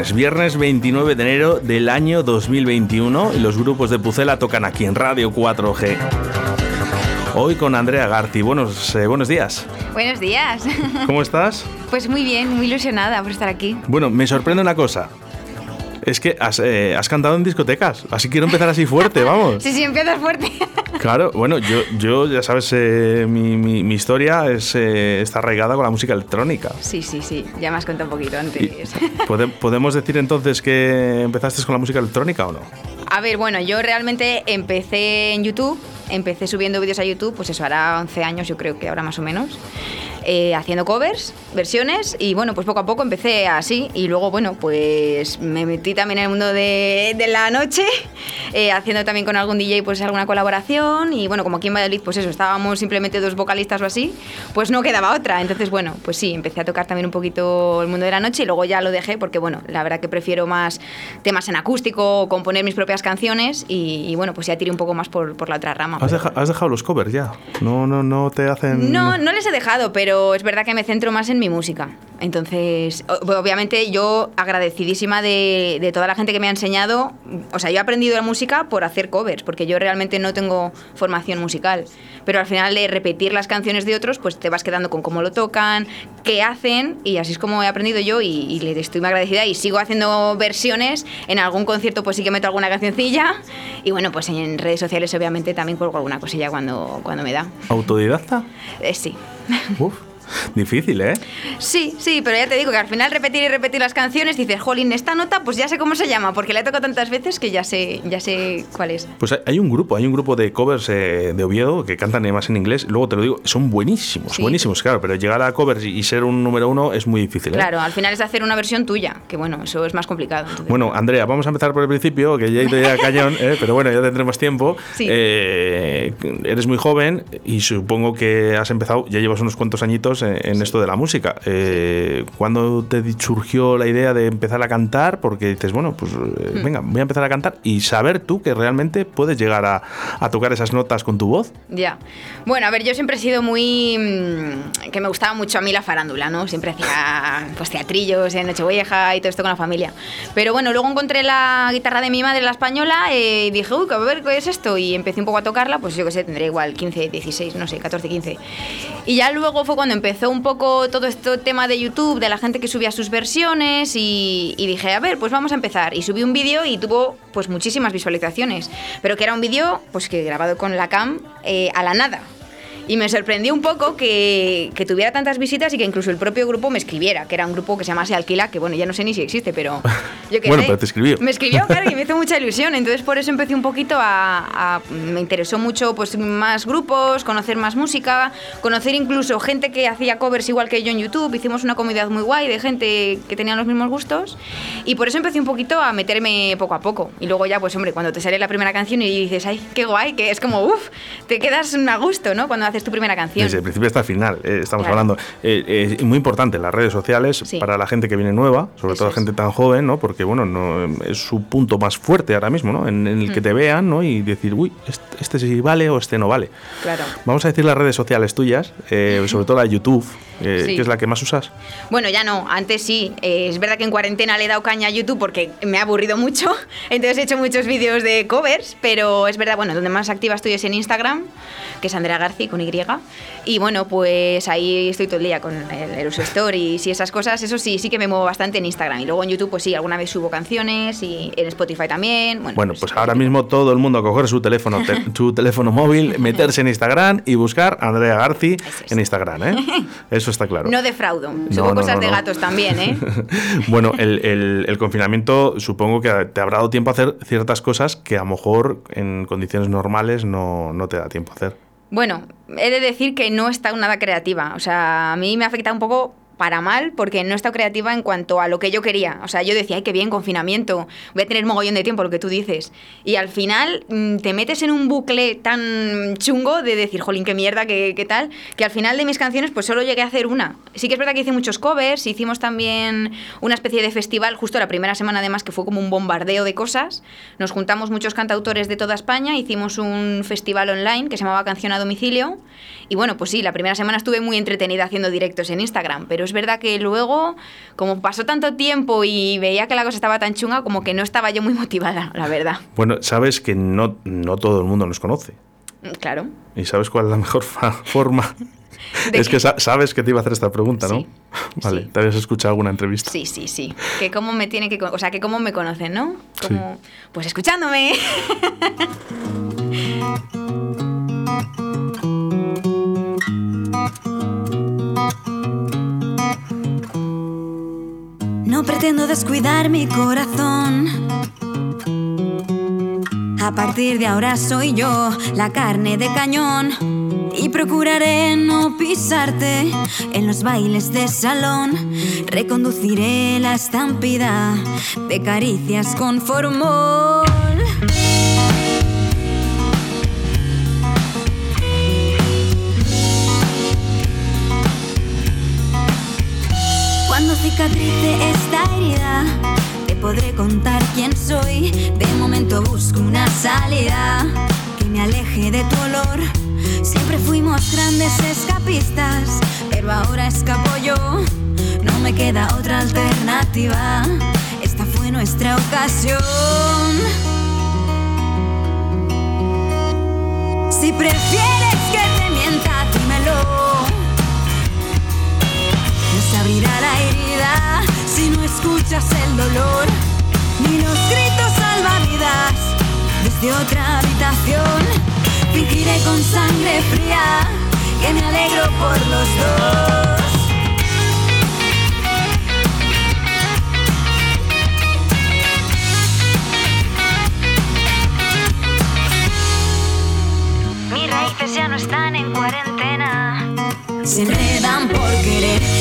viernes, viernes 29 de enero del año 2021 y los grupos de Pucela tocan aquí en Radio 4G. Hoy con Andrea Garti. Buenos, eh, buenos días. Buenos días. ¿Cómo estás? Pues muy bien, muy ilusionada por estar aquí. Bueno, me sorprende una cosa. Es que has, eh, has cantado en discotecas, así quiero empezar así fuerte, vamos. sí, sí, empiezas fuerte. Claro, bueno, yo, yo ya sabes, eh, mi, mi, mi, historia es, eh, está arraigada con la música electrónica. Sí, sí, sí, ya me has contado un poquito antes. ¿pode, ¿Podemos decir entonces que empezaste con la música electrónica o no? A ver, bueno, yo realmente empecé en YouTube, empecé subiendo vídeos a YouTube, pues eso hará 11 años yo creo que ahora más o menos. Eh, haciendo covers, versiones y bueno, pues poco a poco empecé así y luego bueno, pues me metí también en el mundo de, de la noche, eh, haciendo también con algún DJ pues alguna colaboración y bueno, como aquí en Valladolid pues eso, estábamos simplemente dos vocalistas o así, pues no quedaba otra, entonces bueno, pues sí, empecé a tocar también un poquito el mundo de la noche y luego ya lo dejé porque bueno, la verdad que prefiero más temas en acústico, componer mis propias canciones y, y bueno, pues ya tiré un poco más por, por la otra rama. ¿Has, deja, ¿Has, dejado los covers ya? No, no, no te hacen... No, no les he dejado, pero pero es verdad que me centro más en mi música. Entonces, obviamente yo agradecidísima de, de, toda la gente que me ha enseñado, o sea, yo he aprendido la música por hacer covers, porque yo realmente no tengo formación musical, pero al final de repetir las canciones de otros, pues te vas quedando con cómo lo tocan, qué hacen, y así es como he aprendido yo y, y le estoy muy agradecida y sigo haciendo versiones, en algún concierto pues sí que meto alguna cancioncilla, y bueno, pues en redes sociales obviamente también cuelgo alguna cosilla cuando, cuando me da. ¿Autodidacta? Eh, sí. Uf. Difícil, ¿eh? Sí, sí, pero ya te digo que al final repetir y repetir las canciones dices, jolín, esta nota pues ya sé cómo se llama, porque la he tocado tantas veces que ya sé, ya sé cuál es. Pues hay un grupo, hay un grupo de covers eh, de Oviedo que cantan además en inglés, luego te lo digo, son buenísimos, sí. buenísimos, claro, pero llegar a covers y ser un número uno es muy difícil. ¿eh? Claro, al final es hacer una versión tuya, que bueno, eso es más complicado. Entonces, bueno, Andrea, vamos a empezar por el principio, que ya he ido ya a cañón, ¿eh? pero bueno, ya tendremos tiempo. Sí. Eh, eres muy joven y supongo que has empezado, ya llevas unos cuantos añitos en, en sí. esto de la música. Eh, ¿Cuándo te surgió la idea de empezar a cantar? Porque dices, bueno, pues eh, Hmm. venga, voy a empezar a cantar y saber tú que realmente puedes llegar a, a, tocar esas notas con tu voz. Ya. Bueno, a ver, yo siempre he sido muy. Mmm, que me gustaba mucho a mí la farándula, ¿no? Siempre hacía pues teatrillos en Nochevieja y todo esto con la familia. Pero bueno, luego encontré la guitarra de mi madre, la española, eh, y dije, uy, a ver, ¿qué es esto? Y empecé un poco a tocarla, pues yo que sé, tendré igual 15, 16, no sé, 14, 15. Y ya luego fue cuando empezó un poco todo este tema de YouTube, de la gente que subía sus versiones y, dije, a ver, pues vamos a empezar. Y subí un vídeo y tuvo pues muchísimas visualizaciones, pero que era un vídeo pues que grabado con la cam eh, a la nada. Y me sorprendió un poco que, que, tuviera tantas visitas y que incluso el propio grupo me escribiera, que era un grupo que se llamase Alquila, que bueno, ya no sé ni si existe, pero yo que Bueno, sé, pero te escribió. Me escribió, claro, y me hizo mucha ilusión. Entonces por eso empecé un poquito a, a, Me interesó mucho pues más grupos, conocer más música, conocer incluso gente que hacía covers igual que yo en YouTube. Hicimos una comunidad muy guay de gente que tenía los mismos gustos. Y por eso empecé un poquito a meterme poco a poco. Y luego ya, pues hombre, cuando te sale la primera canción y dices, ay, qué guay, que es como, uff, te quedas a gusto, ¿no? Cuando haces tu primera canción. Desde el principio hasta el final, eh, estamos claro. hablando. Eh, eh, muy importante las redes sociales sí. para la gente que viene nueva, sobre Eso todo la gente tan joven, ¿no? Porque, bueno, no, es su punto más fuerte ahora mismo, ¿no? En, en el mm. que te vean, ¿no? Y decir, uy, este, este, sí vale o este no vale. Claro. Vamos a decir las redes sociales tuyas, eh, sobre todo la de YouTube, eh, Sí. que es la que más usas. Bueno, ya no, antes sí. Es verdad que en cuarentena le he dado caña a YouTube porque me ha aburrido mucho. Entonces he hecho muchos vídeos de covers, pero es verdad, bueno, donde más activa estoy es en Instagram, que es Andrea Garci con Y. Y bueno, pues ahí estoy todo el día con el, uso stories y esas cosas. Eso sí, sí que me muevo bastante en Instagram. Y luego en YouTube, pues sí, alguna vez subo canciones y en Spotify también. Bueno, Bueno, pues ahora mismo todo el mundo a coger su teléfono, te- su teléfono móvil, meterse en Instagram y buscar a Andrea Garci es. en Instagram, ¿eh? Eso está claro. No defraudo. No, Subo no, cosas no, de no. gatos también, ¿eh? bueno, el, el- el confinamiento supongo que te habrá dado tiempo a hacer ciertas cosas que a lo mejor en condiciones normales no, no te da tiempo a hacer. Bueno, he de decir que no estado nada creativa. O sea, a mí me afecta un poco para mal porque no he estado creativa en cuanto a lo que yo quería. O sea, yo decía, ay, qué bien, confinamiento, voy a tener mogollón de tiempo, lo que tú dices. Y al final mm, te metes en un bucle tan chungo de decir, jolín, qué mierda, qué, qué tal, que al final de mis canciones pues solo llegué a hacer una. Sí que es verdad que hice muchos covers, hicimos también una especie de festival, justo la primera semana además, que fue como un bombardeo de cosas. Nos juntamos muchos cantautores de toda España, hicimos un festival online que se llamaba Canción a Domicilio. Y bueno, pues sí, la primera semana estuve muy entretenida haciendo directos en Instagram, pero es verdad que luego, como pasó tanto tiempo y veía que la cosa estaba tan chunga, como que no estaba yo muy motivada, la verdad. Bueno, sabes que no, no todo el mundo nos conoce. Mm, claro. ¿Y sabes cuál es la mejor forma es que sabes que te iba a hacer esta pregunta, ¿no? vale, ¿te habías escuchado alguna entrevista? Sí, sí, sí. Que cómo me tiene que, o sea, que cómo me conocen, ¿no? Como, Pues escuchándome. pretendo descuidar mi corazón. A partir de ahora soy yo la carne de cañón y procuraré no pisarte en los bailes de salón. Reconduciré la estampida de caricias con formol. Cicatrice esta herida, te podré contar quién soy. De momento busco una salida que me aleje de tu olor Siempre fuimos grandes escapistas, pero ahora escapo yo. No me queda otra alternativa. Esta fue nuestra ocasión. Si prefieres que te mienta, abrirá la herida si no escuchas el dolor ni los gritos salvavidas desde otra habitación. Fingiré con sangre fría que me alegro por los dos. Mis raíces ya no están en cuarentena. Se enredan por querer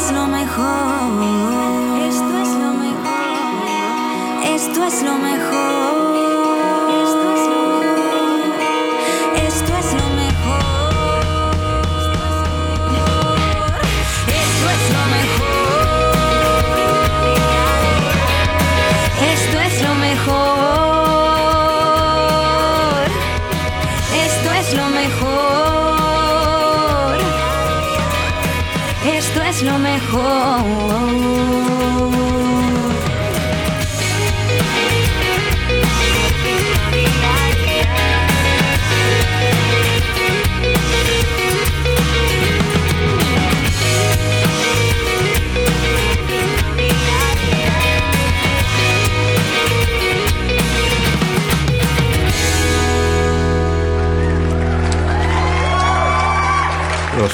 es lo mejor. Esto es lo mejor. Esto es lo mejor.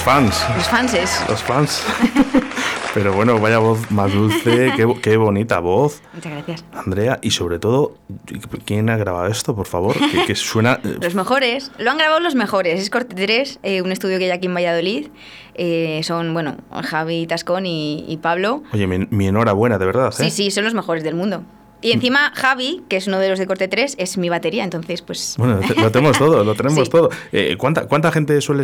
Fans. Los fanses. Los fans. Pero bueno, vaya voz más dulce, qué, qué, bonita voz. Muchas gracias. Andrea, y sobre todo, ¿quién ha grabado esto, por favor? Que, suena... Eh, los mejores, lo han grabado los mejores. Es Corte 3, eh, un estudio que hay aquí en Valladolid. Eh, son, bueno, Javi Tascón y, Pablo. Oye, mi, mi, enhorabuena, de verdad. Sí, sí, son los mejores del mundo. Y encima Javi, que es uno de los de corte 3, es mi batería, entonces pues... Bueno, lo tenemos todo, lo tenemos todo. Eh, ¿cuánta, ¿Cuánta gente suele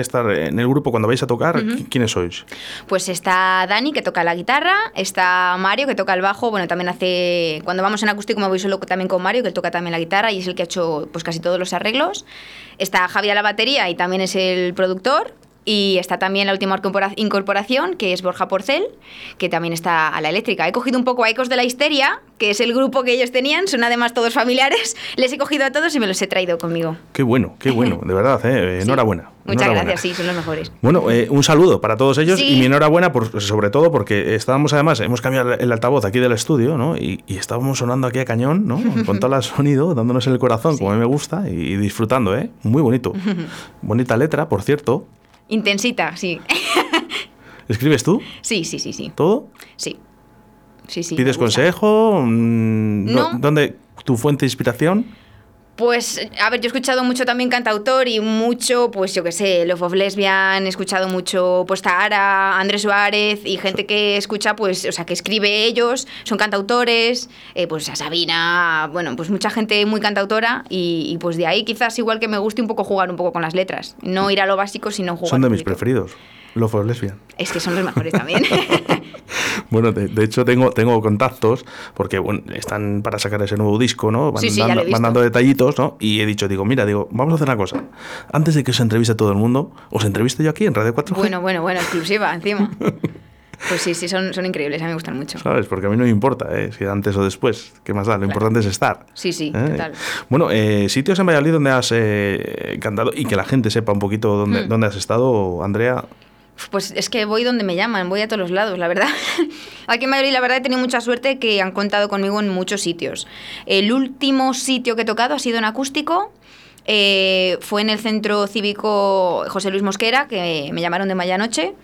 estar en el grupo cuando vais a tocar? ¿Quiénes sois? Pues está Dani, que toca la guitarra, está Mario, que toca el bajo, bueno, también hace... Cuando vamos en acústico me voy solo también con Mario, que él toca también la guitarra y es el que ha hecho pues casi todos los arreglos. Está Javi a la batería y también es el productor. Y está también la última incorporación, que es Borja Porcel, que también está a la eléctrica. He cogido un poco a Ecos de la Histeria, que es el grupo que ellos tenían, son además todos familiares. Les he cogido a todos y me los he traído conmigo. Qué bueno, qué bueno, de verdad, ¿eh? enhorabuena. Muchas gracias, sí, son los mejores. Bueno, eh, un saludo para todos ellos y mi enhorabuena por, sobre todo porque estábamos además, hemos cambiado el altavoz aquí del estudio, ¿no? Y, estábamos sonando aquí a cañón, ¿no? Con todo el sonido, dándonos el corazón, como a mí me gusta, y disfrutando, ¿eh? Muy bonito. Bonita letra, por cierto. Intensita, sí. ¿Escribes tú? Sí, sí, sí, sí. ¿Todo? Sí. Sí, sí. ¿Pides consejo? Mm, no. ¿Dónde tu fuente de inspiración? Pues, a ver, yo he escuchado mucho también cantautor y mucho, pues yo qué sé, Love of Lesbian, he escuchado mucho pues Tahara, Andrés Suárez y gente que escucha, pues, o sea, que escribe ellos, son cantautores, eh, pues a Sabina, bueno, pues mucha gente muy cantautora y, pues de ahí quizás igual que me guste un poco jugar un poco con las letras, no ir a lo básico, sino jugar. Son de mis preferidos. Love of Lesbian. Es que son los mejores también. bueno, de, hecho tengo, tengo contactos porque bueno, están para sacar ese nuevo disco, ¿no? Van, sí, dando, van dando detallitos, ¿no? Y he dicho, digo, mira, digo, vamos a hacer una cosa. Antes de que os entreviste todo el mundo, os entrevisto yo aquí en Radio 4 Bueno, bueno, bueno, exclusiva encima. Pues sí, sí, son, son increíbles, a mí me gustan mucho. ¿Sabes? Porque a mí no me importa, ¿eh? si antes o después, ¿qué más da? Lo importante es estar. Sí, sí, ¿eh? total. Bueno, eh, sitios en Valladolid donde has eh, cantado y que la gente sepa un poquito dónde, hmm. dónde has estado, Andrea. Pues es que voy donde me llaman, voy a todos los lados, la verdad. Aquí en Madrid, la verdad, he tenido mucha suerte que han contado conmigo en muchos sitios. El último sitio que he tocado ha sido en acústico. Eh, fue en el centro cívico José Luis Mosquera, que me llamaron de Maya Noche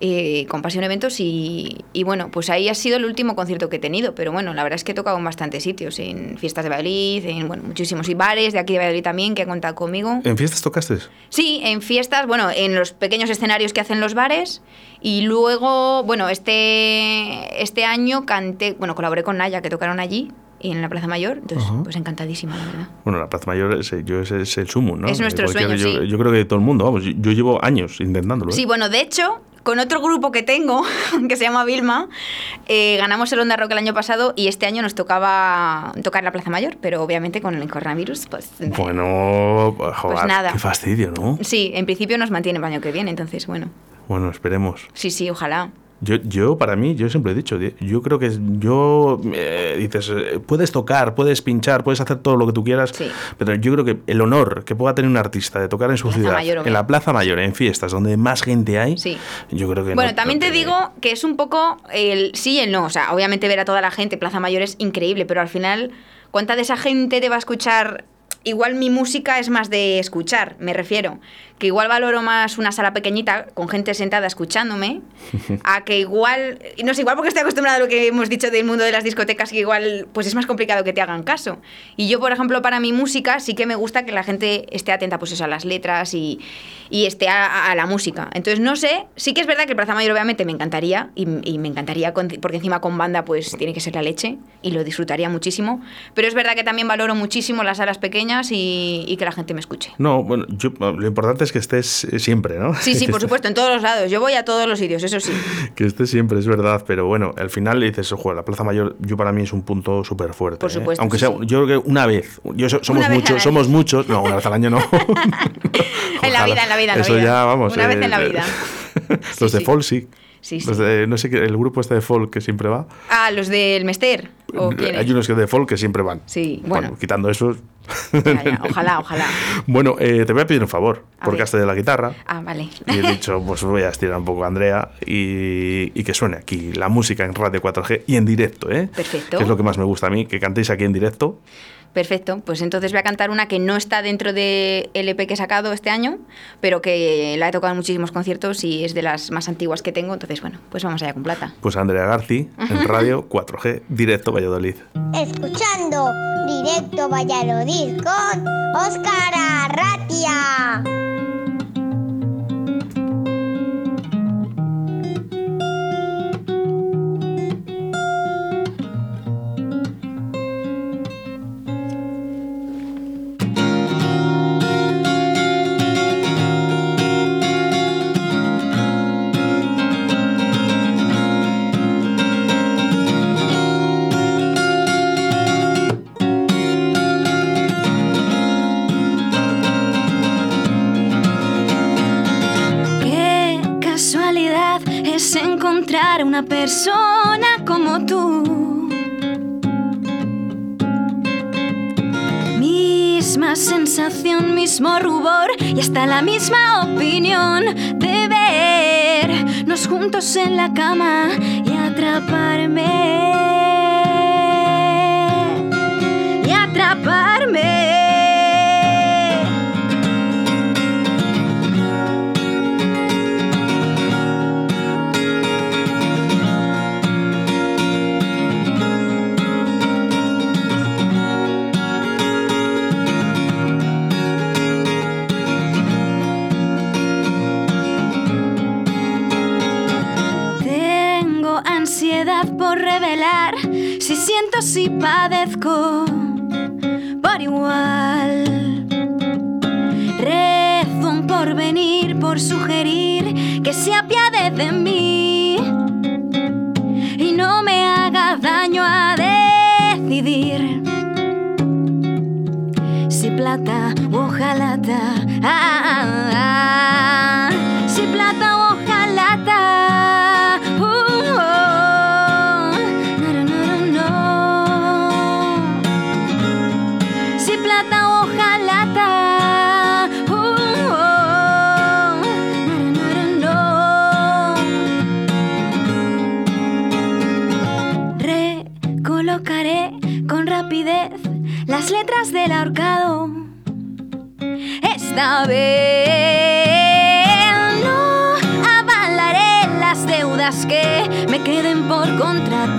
eh, con Pasión Eventos y, bueno, pues ahí ha sido el último concierto que he tenido, pero bueno, la verdad es que he tocado en bastantes sitios, en fiestas de Valladolid, en bueno, muchísimos y bares de aquí de Valladolid también que han contado conmigo. ¿En fiestas tocaste? Sí, en fiestas, bueno, en los pequeños escenarios que hacen los bares y luego, bueno, este, este año canté, bueno, colaboré con Naya que tocaron allí y en la Plaza Mayor, entonces pues encantadísima, la verdad. Bueno, la Plaza Mayor es, yo, es, el sumo, ¿no? Es nuestro sueño, yo, sí. yo, creo que todo el mundo, vamos, yo, llevo años intentándolo. ¿eh? Sí, bueno, de hecho, con otro grupo que tengo, que se llama Vilma, eh, ganamos el Onda Rock el año pasado y este año nos tocaba tocar la Plaza Mayor, pero obviamente con el coronavirus, pues... Bueno, pues nada. Qué fastidio, ¿no? Sí, en principio nos mantiene el año que viene, entonces, bueno. Bueno, esperemos. Sí, sí, ojalá. Yo, yo, para mí, yo siempre he dicho, yo creo que yo, eh, dices, eh, puedes tocar, puedes pinchar, puedes hacer todo lo que tú quieras, pero yo creo que el honor que pueda tener un artista de tocar en su ciudad, en la Plaza Mayor, en fiestas donde más gente hay, yo creo que... Bueno, también te digo que es un poco el sí y el no, o sea, obviamente ver a toda la gente, Plaza Mayor es increíble, pero al final, ¿cuánta de esa gente te va a escuchar? Igual mi música es más de escuchar, me refiero que igual valoro más una sala pequeñita con gente sentada escuchándome, a que igual, y no sé, igual porque estoy acostumbrada a lo que hemos dicho del mundo de las discotecas, que igual pues es más complicado que te hagan caso. Y yo, por ejemplo, para mi música sí que me gusta que la gente esté atenta pues eso, a las letras y, y esté a, la música. Entonces, no sé, sí que es verdad que el Plaza Mayor obviamente me encantaría, y, me encantaría, porque encima con banda pues tiene que ser la leche, y lo disfrutaría muchísimo, pero es verdad que también valoro muchísimo las salas pequeñas y, y que la gente me escuche. No, bueno, yo, lo importante es que estés eh, siempre, ¿no? Sí, sí, por supuesto, en todos los lados. Yo voy a todos los sitios, eso sí. que estés siempre, es verdad, pero bueno, al final le dices, ojo, la Plaza Mayor, yo para mí es un punto súper fuerte. Por ¿eh? supuesto. Aunque sea, yo creo que una vez, yo somos muchos, somos muchos, no, una vez al año no. en la vida, en la vida, en Eso ya, vamos. Una vez en la eh, vida. los de Folk sí. Sí, sí. no sé qué, el grupo este de folk que siempre va. Ah, los del Mester. Hay unos que de folk que siempre van. Sí, bueno. quitando esos, ojalá, ojalá. Bueno, eh, te voy a pedir un favor, porque has de la guitarra. Ah, vale. Y he dicho, pues voy a estirar un poco a Andrea y, y, que suene aquí la música en Radio 4G y en directo, ¿eh? Perfecto. Que es lo que más me gusta a mí, que cantéis aquí en directo. Perfecto, pues entonces voy a cantar una que no está dentro del LP que he sacado este año, pero que la he tocado en muchísimos conciertos y es de las más antiguas que tengo, entonces bueno, pues vamos allá con plata. Pues Andrea Garci, en Radio 4G, Directo Valladolid. Escuchando Directo Valladolid con Óscar Arratia. Una persona como tú. Misma sensación, mismo rubor y hasta la misma opinión de vernos juntos en la cama y atraparme. Y atraparme. Siento, si padezco por igual. Rezo un porvenir por sugerir que se apiade las letras del ahorcado. Esta vez no avalaré las deudas que me queden por contrato.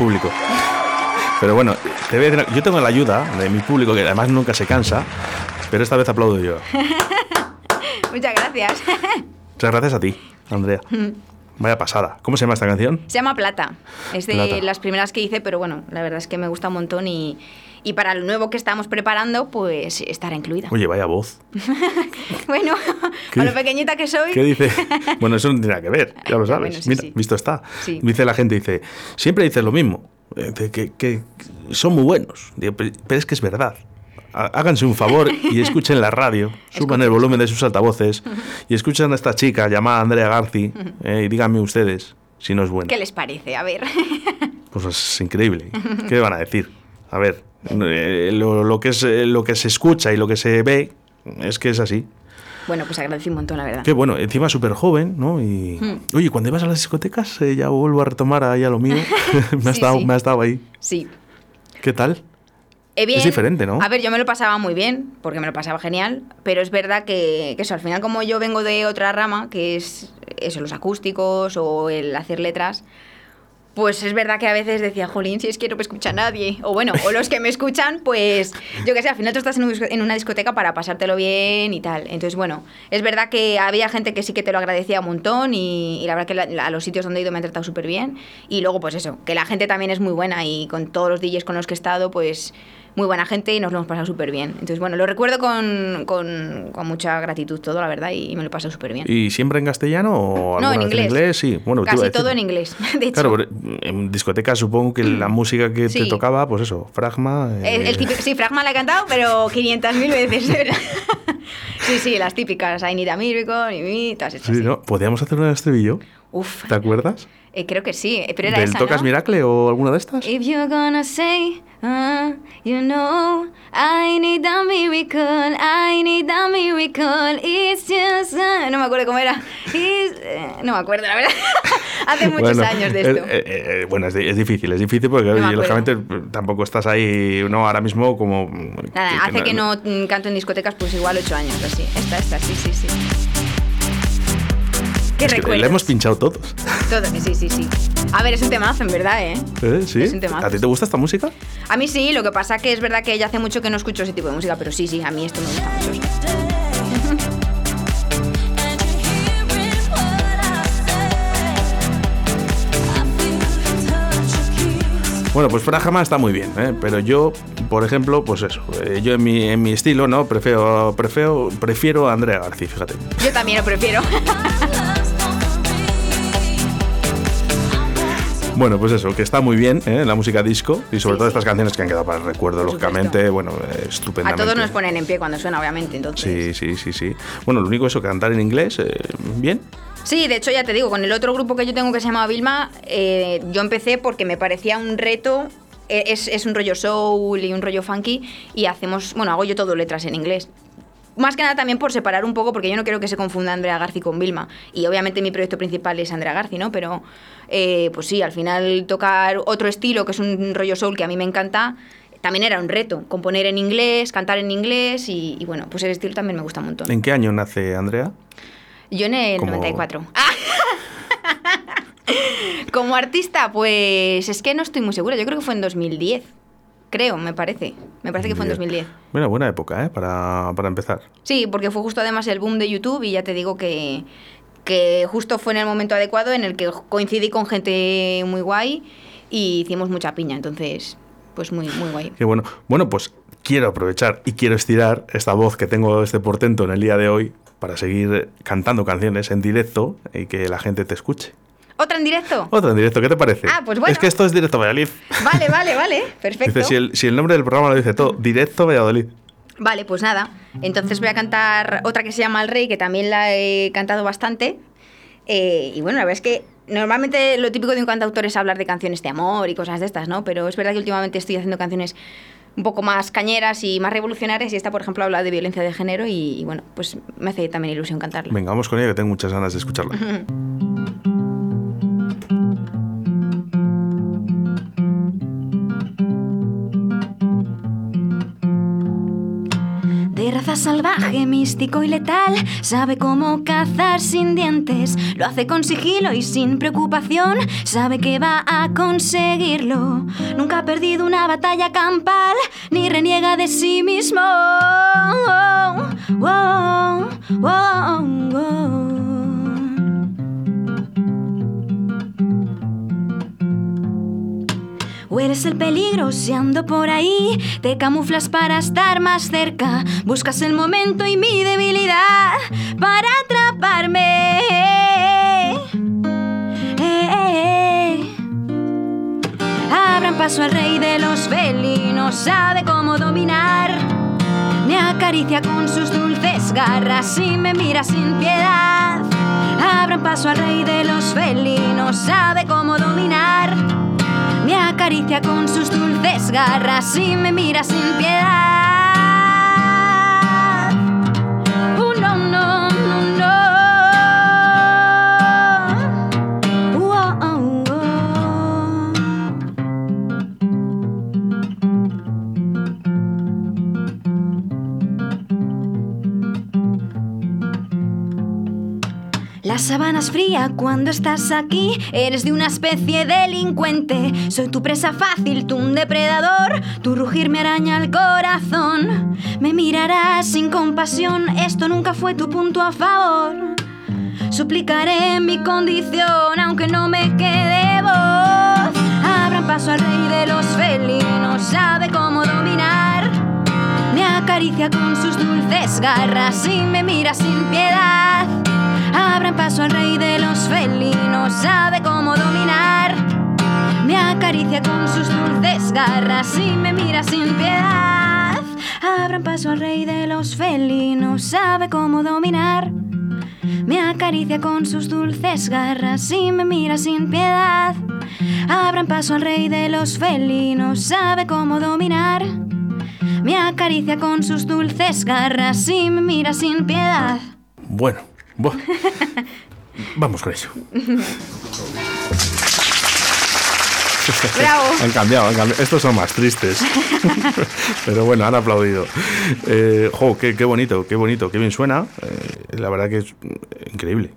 Público. Pero bueno, yo tengo la ayuda de mi público, que además nunca se cansa, pero esta vez aplaudo yo. Muchas gracias. Muchas gracias a ti, Andrea. Vaya pasada. ¿Cómo se llama esta canción? Se llama Plata. Es de las primeras que hice, pero bueno, la verdad es que me gusta un montón y, y para el nuevo que estamos preparando, pues estará incluida. Oye, vaya voz. bueno, con lo pequeñita que soy. ¿Qué dice? Bueno, eso no tiene nada que ver, ya lo sabes. Mira, visto está. Dice la gente, dice, siempre dices lo mismo, que, que, son muy buenos. pero es que es verdad. háganse un favor y escuchen la radio, suban el volumen de sus altavoces y escuchen a esta chica llamada Andrea Garci eh, y díganme ustedes si no es buena. ¿Qué les parece? A ver. Pues es increíble. ¿Qué van a decir? A ver, eh, lo, que es, eh, lo que se escucha y lo que se ve es que es así. Bueno, pues agradecí un montón, la verdad. Qué bueno, encima súper joven, ¿no? Y. Hmm. Oye, cuando ibas a las discotecas, ya vuelvo a retomar ahí a lo mío. me, ha estado, me ha estado ahí. Sí. ¿Qué tal? Eh, es diferente, ¿no? A ver, yo me lo pasaba muy bien, porque me lo pasaba genial, pero es verdad que, que, eso, al final como yo vengo de otra rama, que es eso, los acústicos o el hacer letras, pues es verdad que a veces decía, jolín, si es que no me escucha nadie. O bueno, o los que me escuchan, pues yo qué sé, al final tú estás en una discoteca para pasártelo bien y tal. Entonces, bueno, es verdad que había gente que sí que te lo agradecía un montón y, la verdad que a los sitios donde he ido me han tratado súper bien. Y luego, pues eso, que la gente también es muy buena y con todos los DJs con los que he estado, pues muy buena gente y nos lo hemos pasado súper bien. Entonces, bueno, lo recuerdo con, con, con, mucha gratitud todo, la verdad, y me lo he pasado súper bien. ¿Y siempre en castellano o no, en inglés? Sí, bueno, Casi todo en inglés, de hecho. Claro, en discotecas supongo que la música que te tocaba, pues eso, Fragma... El, eh, sí, Fragma la he cantado, pero 500.000 veces, sí, sí, las típicas, I Need a Miracle, y todas esas. Sí, ¿no? ¿Podríamos hacer un estribillo? Uf. ¿Te acuerdas? Eh, creo que sí, pero era ¿Del esa, Tocas ¿no? Miracle o alguna de estas? If you're gonna say, uh, you know, I need a miracle, I need a miracle, it's just... Uh, no me acuerdo cómo era. Eh, no me acuerdo, la verdad. Hace muchos años de esto. Eh, eh, bueno, es, es, difícil, es difícil porque lógicamente tampoco estás ahí, no, ahora mismo como... Nada, que, hace que no, que no canto en discotecas pues igual ocho años, así. Esta, esta, sí, sí, sí. ¿Qué es Le hemos pinchado todos. Todos, sí, sí, sí. A ver, es un temazo, en verdad, ¿eh? ¿Eh? Sí. Es un temazo. ¿A ti te gusta esta música? A mí sí, lo que pasa que es verdad que ya hace mucho que no escucho ese tipo de música, pero sí, sí, a mí esto me gusta mucho. Bueno, pues Frajama está muy bien, ¿eh? pero yo, por ejemplo, pues eso, eh, yo en mi, en mi estilo, ¿no? Prefiero, prefiero, prefiero a Andrea García, fíjate. Yo también lo prefiero. Bueno, pues eso, que está muy bien ¿eh? la música disco y sobre todo estas canciones que han quedado para el recuerdo, lógicamente, bueno, eh, estupendamente. A todos nos ponen en pie cuando suena, obviamente, entonces. Sí, sí, sí, sí. Bueno, lo único eso, cantar en inglés, eh, bien. Sí, de hecho ya te digo, con el otro grupo que yo tengo que se llama Vilma, eh, yo empecé porque me parecía un reto es, es, un rollo soul y un rollo funky y hacemos, bueno, hago yo todo letras en inglés más que nada también por separar un poco, porque yo no quiero que se confunda Andrea Garci con Vilma. Y obviamente mi proyecto principal es Andrea Garci, ¿no? Pero eh, pues sí, al final tocar otro estilo, que es un rollo soul que a mí me encanta, también era un reto. Componer en inglés, cantar en inglés y, bueno, pues el estilo también me gusta un montón. ¿En qué año nace Andrea? Yo en el 94. Como artista, pues es que no estoy muy segura. Yo creo que fue en 2010 creo, me parece. Me parece que fue en 2010. Bueno, buena época, ¿eh? Para, para, empezar. Sí, porque fue justo además el boom de YouTube y ya te digo que, que justo fue en el momento adecuado en el que coincidí con gente muy guay y hicimos mucha piña, entonces, pues muy, muy guay. Qué bueno. Bueno, pues quiero aprovechar y quiero estirar esta voz que tengo este portento en el día de hoy para seguir cantando canciones en directo y que la gente te escuche. ¿Otra en directo? Otra en directo, ¿qué te parece? Ah, pues bueno. Es que esto es Directo Valladolid. Vale, vale, vale. Perfecto. Dice, si, el, si el nombre del programa lo dice todo, Directo Valladolid. Vale, pues nada. Entonces voy a cantar otra que se llama El Rey, que también la he cantado bastante. Eh, y bueno, la verdad es que normalmente lo típico de un cantautor es hablar de canciones de amor y cosas de estas, ¿no? Pero es verdad que últimamente estoy haciendo canciones un poco más cañeras y más revolucionarias y esta, por ejemplo, habla de violencia de género y, y bueno, pues me hace también ilusión cantarla. Venga, vamos con ella que tengo muchas ganas de escucharla. Raza salvaje, místico y letal, sabe cómo cazar sin dientes, lo hace con sigilo y sin preocupación, sabe que va a conseguirlo. Nunca ha perdido una batalla campal, ni reniega de sí mismo. Eres el peligro si ando por ahí, te camuflas para estar más cerca, buscas el momento y mi debilidad para atraparme. Abran paso al rey de los felinos, sabe cómo dominar acaricia con sus dulces garras y me mira sin piedad. Abran paso al rey de los felinos, sabe cómo dominar. Acaricia con sus dulces garras y me mira sin piedad. La sabana es fría cuando estás aquí, eres de una especie delincuente. Soy tu presa fácil, tú un depredador, tu rugir me araña el corazón. Me mirarás sin compasión, esto nunca fue tu punto a favor. Suplicaré mi condición, aunque no me quede voz. Abran paso al rey de los felinos, sabe cómo dominar. Me acaricia con sus dulces garras y me mira sin piedad. Abran paso al rey de los felinos, sabe cómo dominar. Me acaricia con sus dulces garras y me mira sin piedad. Abran paso al rey de los felinos, sabe cómo dominar. Me acaricia con sus dulces garras y me mira sin piedad. Abran paso al rey de los felinos, sabe cómo dominar. Me acaricia con sus dulces garras y me mira sin piedad. Bueno, Buah. Vamos con eso. Bravo. han cambiado, han cambiado. Estos son más tristes. Pero bueno, han aplaudido. Eh, jo, qué, qué bonito, qué bonito, qué bien suena. Eh, la verdad que es increíble.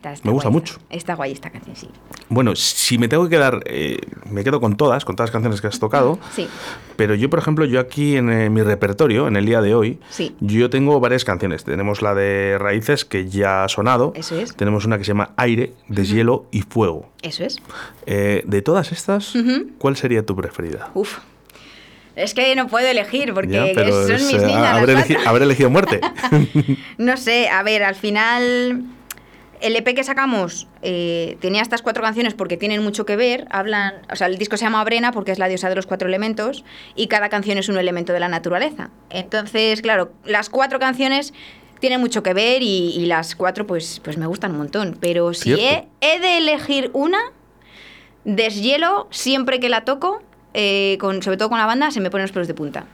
Está- está Me gusta guay mucho. Está guay esta canción, sí. Bueno, si me tengo que quedar, eh, me quedo con todas, con todas las canciones que has tocado. Sí. Pero yo, por ejemplo, yo aquí en eh, mi repertorio, en el día de hoy, Sí. yo tengo varias canciones. Tenemos la de Raíces, que ya ha sonado. Eso es. Tenemos una que se llama Aire, Deshielo y Fuego. Eso es. Eh, de todas estas. ¿cuál sería tu preferida? Uf. Es que no puedo elegir porque Ya, son es, mis niñas. elegi- habré elegido muerte. No sé, a ver, al final el EP que sacamos eh, tenía estas cuatro canciones porque tienen mucho que ver. Hablan, o sea, el disco se llama Brena porque es la diosa de los cuatro elementos y cada canción es un elemento de la naturaleza. Entonces, claro, las cuatro canciones tienen mucho que ver y, y las cuatro pues, pues me gustan un montón. Pero si he, de elegir una, Deshielo, siempre que la toco, eh, con, sobre todo con la banda, se me ponen los pelos de punta.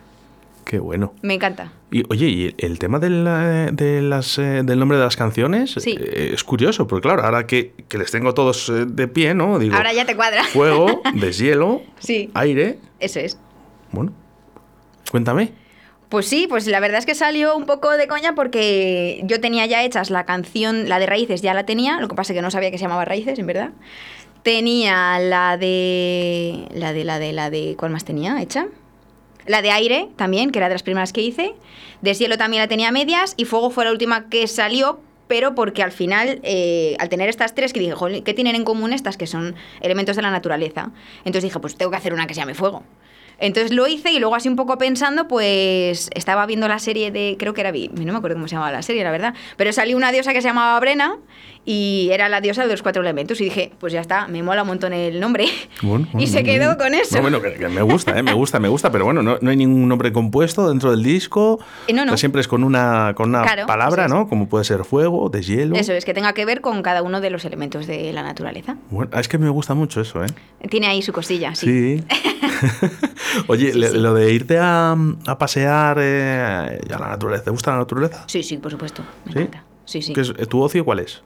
Qué bueno. Me encanta. Y oye, ¿y el, tema del, eh, de las, eh, del nombre de las canciones? Sí. eh, es curioso, porque claro, ahora que, que les tengo todos eh, de pie, ¿no? Digo, Ahora ya te cuadra. fuego, deshielo, Sí. aire. Eso es. Bueno, cuéntame. Pues sí, pues la verdad es que salió un poco de coña porque yo tenía ya hechas la canción, la de Raíces ya la tenía, lo que pasa es que no sabía que se llamaba Raíces, en verdad. Tenía la de. La de, la de, la de. ¿Cuál más tenía hecha? La de aire también, que era de las primeras que hice. Deshielo también la tenía medias. Y fuego fue la última que salió, pero porque al final, eh, al tener estas tres, que dije, "Jolín, ¿qué tienen en común estas que son elementos de la naturaleza? Entonces dije, pues tengo que hacer una que se llame fuego. Entonces lo hice y luego así un poco pensando, pues estaba viendo la serie de, creo que era, no me acuerdo cómo se llamaba la serie, la verdad, pero salió una diosa que se llamaba Brena y era la diosa de los cuatro elementos y dije, pues ya está, me mola un montón el nombre. Bueno, y se quedó con eso. No, bueno, que, que me gusta, ¿eh? me gusta, me gusta, pero bueno, no, no hay ningún nombre compuesto dentro del disco. Eh, no, no. O sea, siempre es con una, con una Claro, palabra, es. ¿no? Como puede ser fuego, deshielo. Eso es, que tenga que ver con cada uno de los elementos de la naturaleza. Bueno, es que me gusta mucho eso, ¿eh? Tiene ahí su cosilla, sí. Sí. Oye, Sí, le- sí. lo de irte a, a pasear eh, a la naturaleza, ¿te gusta la naturaleza? Sí, sí, por supuesto, me encanta. Sí, sí. ¿Qué es, ¿Tu ocio cuál es?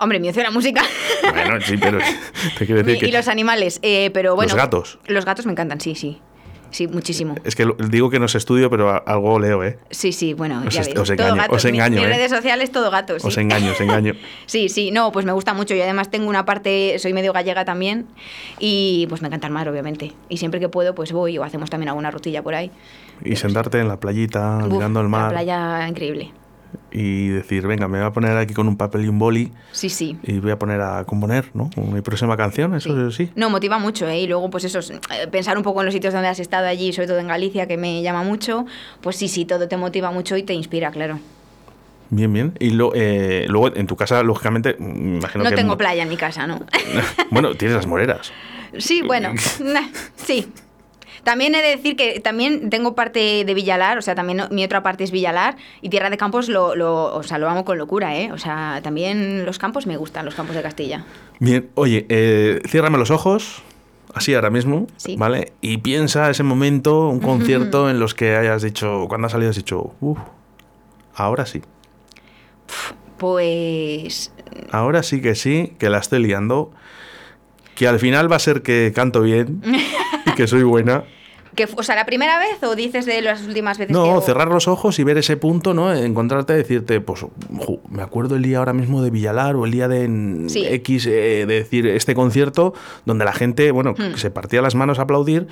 Hombre, mi ocio la música. Bueno, sí, pero te quiero decir y, que... y los animales, eh, pero bueno. Los gatos. Los gatos me encantan, sí, sí. Sí, muchísimo. Es que digo que no sé estudio, pero algo leo, ¿eh? Sí, sí, bueno, Os ya ves. os todo engaño, gatos. os Mi- engaño, Mis ¿eh? redes sociales, todo gatos. Os sí. engaño, os engaño. Sí, sí, no, pues me gusta mucho y además tengo una parte, soy medio gallega también y pues me encanta el mar, obviamente. Y siempre que puedo, pues voy o hacemos también alguna rutilla por ahí. Y sentarte en la playita, Uf, mirando el La mar playa increíble. Y decir, venga, me voy a poner aquí con un papel y un boli Sí, sí. y voy a poner a componer, ¿no? Mi próxima canción, eso sí. No, motiva mucho, ¿eh? Y luego, pues eso, eh, pensar un poco en los sitios donde has estado allí, sobre todo en Galicia, que me llama mucho. Pues sí, sí, todo te motiva mucho y te inspira, claro. Bien, bien. Y lo- eh, luego en tu casa, lógicamente, me imagino No que... tengo playa en mi casa, ¿no? bueno, tienes las moreras. sí, bueno, nah, sí. También he de decir que también tengo parte de Villalar, o sea, también mi otra parte es Villalar y Tierra de Campos lo, lo, o sea, lo amo con locura, ¿eh? O sea, también los campos me gustan, los campos de Castilla. Bien, oye, eh, ciérrame los ojos, así ahora mismo, ¿vale? Y piensa ese momento, un concierto en los que hayas dicho, cuando has salido has dicho, uff, ahora sí. Pues... Ahora sí que sí, que la estoy liando, que al final va a ser que canto bien y que soy buena. Que, o sea, ¿la primera vez o dices de las últimas veces? No, cerrar los ojos y ver ese punto, ¿no? Encontrarte, decirte, pues, me acuerdo el día ahora mismo de Villalar o el día de X, eh, de decir, este concierto donde la gente, bueno, hmm. se partía las manos a aplaudir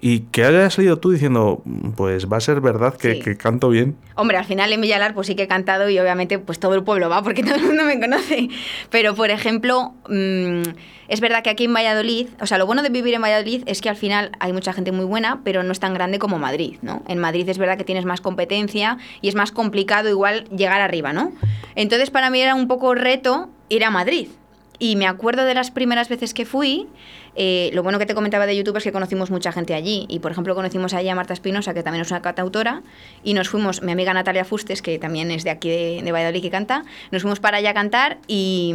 y que hayas salido tú diciendo, pues va a ser verdad que, canto bien. Hombre, al final en Villalar pues sí que he cantado y obviamente pues todo el pueblo va porque todo el mundo me conoce. Pero por ejemplo, mm, es verdad que aquí en Valladolid, o sea, lo bueno de vivir en Valladolid es que al final hay mucha gente muy buena, pero no es tan grande como Madrid, ¿no? En Madrid es verdad que tienes más competencia y es más complicado igual llegar arriba, ¿no? Entonces para mí era un poco reto ir a Madrid. Y me acuerdo de las primeras veces que fui, eh, lo bueno que te comentaba de YouTube es que conocimos mucha gente allí. Y por ejemplo, conocimos allí a Marta Espinosa, que también es una cantautora, y nos fuimos, mi amiga Natalia Fustes, que también es de aquí de, Valladolid que canta, nos fuimos para allá a cantar y,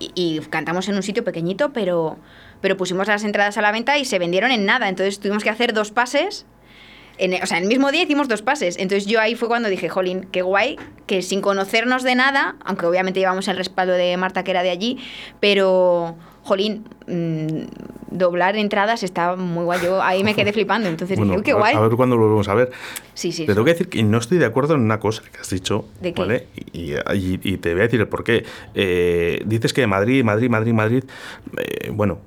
y, cantamos en un sitio pequeñito, pero, pero pusimos las entradas a la venta y se vendieron en nada. Entonces tuvimos que hacer dos pases en, o sea, el mismo día hicimos dos pases. Entonces yo ahí fue cuando dije, jolín, qué guay, que sin conocernos de nada, aunque obviamente llevamos el respaldo de Marta que era de allí, pero, jolín, mm, doblar entradas está muy guay. Yo ahí me quedé flipando. Entonces dije, qué guay. A ver cuándo lo volvemos a ver. Sí, sí. Te tengo que decir que no estoy de acuerdo en una cosa que has dicho. ¿De qué? ¿vale? Y, y, te voy a decir el por qué. Eh, dices que Madrid, Madrid, Madrid, Madrid. Eh, bueno,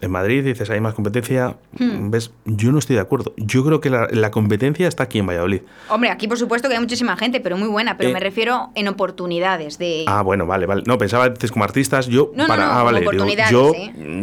en Madrid dices hay más competencia, hmm. ¿ves? Yo no estoy de acuerdo. Yo creo que la, competencia está aquí en Valladolid. Hombre, aquí por supuesto que hay muchísima gente, pero muy buena, pero eh, me refiero en oportunidades de... Ah, bueno, vale, vale. No, pensaba dices como artistas, yo... No, para, no, no, ah, vale, oportunidades, yo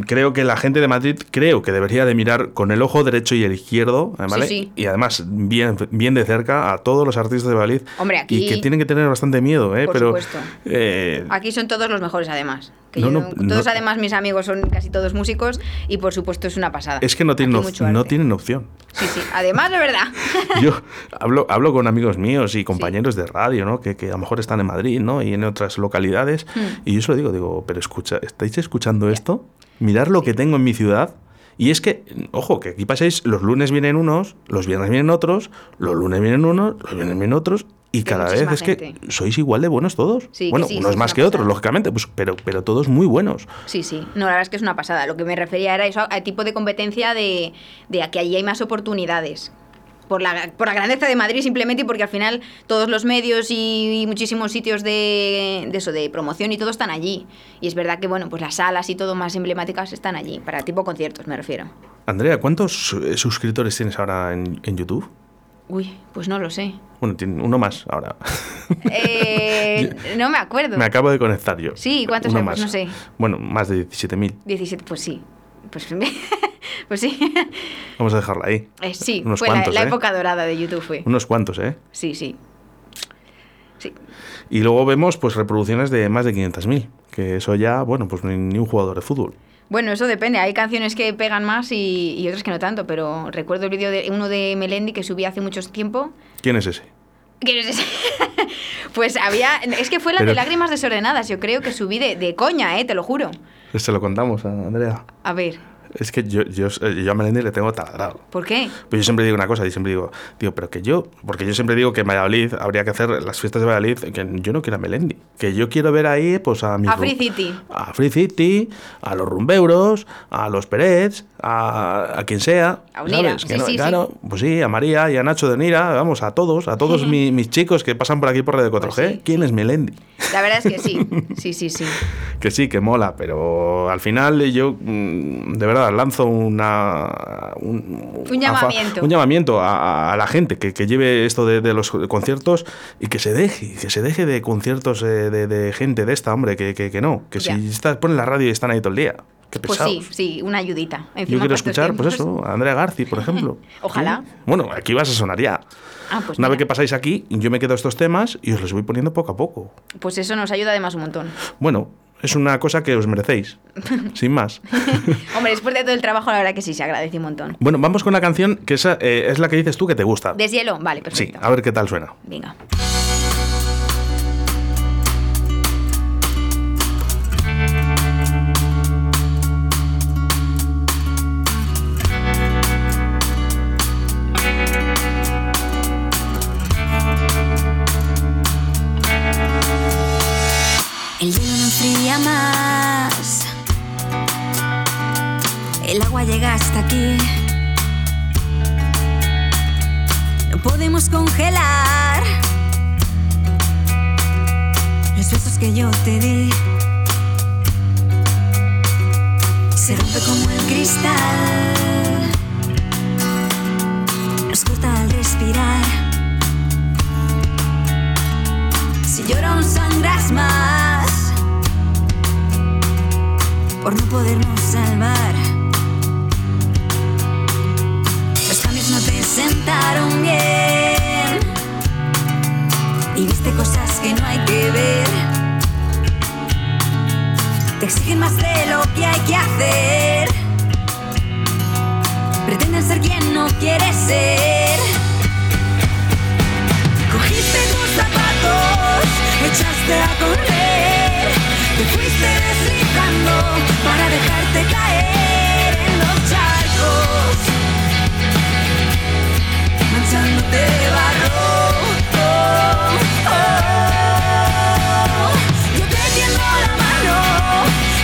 creo que la gente de Madrid creo que debería de mirar con el ojo derecho y el izquierdo, ¿vale? Sí, sí. Y además bien, bien de cerca a todos los artistas de Valladolid. Hombre, aquí... Y que tienen que tener bastante miedo, ¿eh? Por pero, supuesto. Eh, aquí son todos los mejores además. Todos además mis amigos son casi todos músicos y por supuesto es una pasada. Es que no tienen, no tienen opción. Sí, sí, además de verdad. Yo hablo, hablo con amigos míos y compañeros de radio, ¿no? Que, que, a lo mejor están en Madrid, ¿no? Y en otras localidades. Hmm. Y yo se lo digo, digo, pero escucha, ¿estáis escuchando esto? Mirar lo que tengo en mi ciudad. Y es que, ojo, que aquí paséis, los lunes vienen unos, los viernes vienen otros, los lunes vienen unos, los viernes vienen otros, y cada vez es que sois igual de buenos todos. bueno, unos más que otros, lógicamente, pues, pero, pero todos muy buenos. Sí, sí. No, la verdad es que es una pasada. Lo que me refería era eso, al tipo de competencia de, de que allí hay más oportunidades. Por la, por la grandeza de Madrid simplemente y porque al final todos los medios y, muchísimos sitios de, de, eso, de promoción y todo están allí. Y es verdad que, bueno, pues las salas y todo más emblemáticas están allí, para tipo conciertos me refiero. Andrea, ¿cuántos eh, suscriptores tienes ahora en, en YouTube? Uy, pues no lo sé. Bueno, tiene uno más ahora. Eh, no me acuerdo. Me acabo de conectar yo. Sí, ¿cuántos uno más. No sé. Bueno, más de 17.000. 17, pues sí. Pues, pues sí. Vamos a dejarla ahí. Eh, sí, Unos fue la, ¿eh? época dorada de YouTube fue. Unos cuantos, ¿eh? Sí, sí. Sí. Y luego vemos pues reproducciones de más de 500.000, que eso ya, bueno, pues ni un jugador de fútbol. Bueno, eso depende. Hay canciones que pegan más y, otras que no tanto, pero recuerdo el vídeo de uno de Melendi que subí hace mucho tiempo. ¿Quién es ese? ¿Quién es ese? pues había... Es que fue la de lágrimas desordenadas, yo creo que subí de, de coña, ¿eh? Te lo juro. Se lo contamos a Andrea. A ver. Es que yo, yo, yo a Melendi le tengo taladrado. ¿Por qué? Pues yo siempre digo una cosa, y siempre digo, digo, pero que yo, porque yo siempre digo que en Valladolid habría que hacer las fiestas de Valladolid, que yo no quiero a Melendi, que yo quiero ver ahí pues a mi... A Free City. A Free City, a los rumbeuros, a los Pérez, a, a quien sea. A Unira, sí, sí, claro, pues sí, a María y a Nacho de Nira, vamos, a todos, a todos mis chicos que pasan por aquí por Radio 4G. Pues ¿Quién es Melendi? La verdad es que sí, sí, sí, sí. que sí, que mola, pero al final yo mm, de verdad lanzo una, un, llamamiento, un llamamiento a, la gente que, que lleve esto de, los conciertos y que se deje, que se deje de conciertos eh, de, gente de esta, hombre, que, que, no, que si estás, ponen la radio y están ahí todo el día. Qué pues sí, sí, una ayudita. Yo quiero escuchar, pues eso, a Andrea Garci, por ejemplo. Ojalá. Bueno, aquí vas a sonar ya. Ah, pues Una vez que pasáis aquí, yo me quedo estos temas y os los voy poniendo poco a poco. Pues eso nos ayuda además un montón. Bueno, es una cosa que os merecéis, sin más. Hombre, después de todo el trabajo, la verdad que sí, se agradece un montón. Bueno, vamos con la canción que esa, eh, es la que dices tú que te gusta. Deshielo, vale, perfecto. Sí, a ver qué tal suena. Venga. Congelar los besos que yo te di. Se rompe como el cristal. Nos corta al respirar. Si lloro, sangras más por no podernos salvar. Los cambios no te sentaron bien y viste cosas que no hay que ver. Te exigen más de lo que hay que hacer. Pretenden ser quien no quieres ser. Cogiste tus zapatos, echaste a correr, te fuiste deslizando para dejarte caer en los charcos, manchándote de barro. La mano,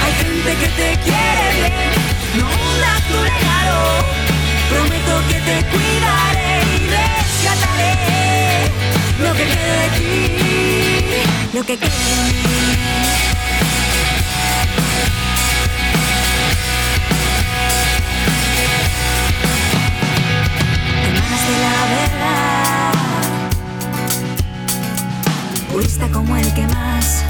hay gente que te quiere bien, no hundas tu legado, prometo que te cuidaré y rescataré lo que quede de ti, lo que quede de mí. La verdad, como el que más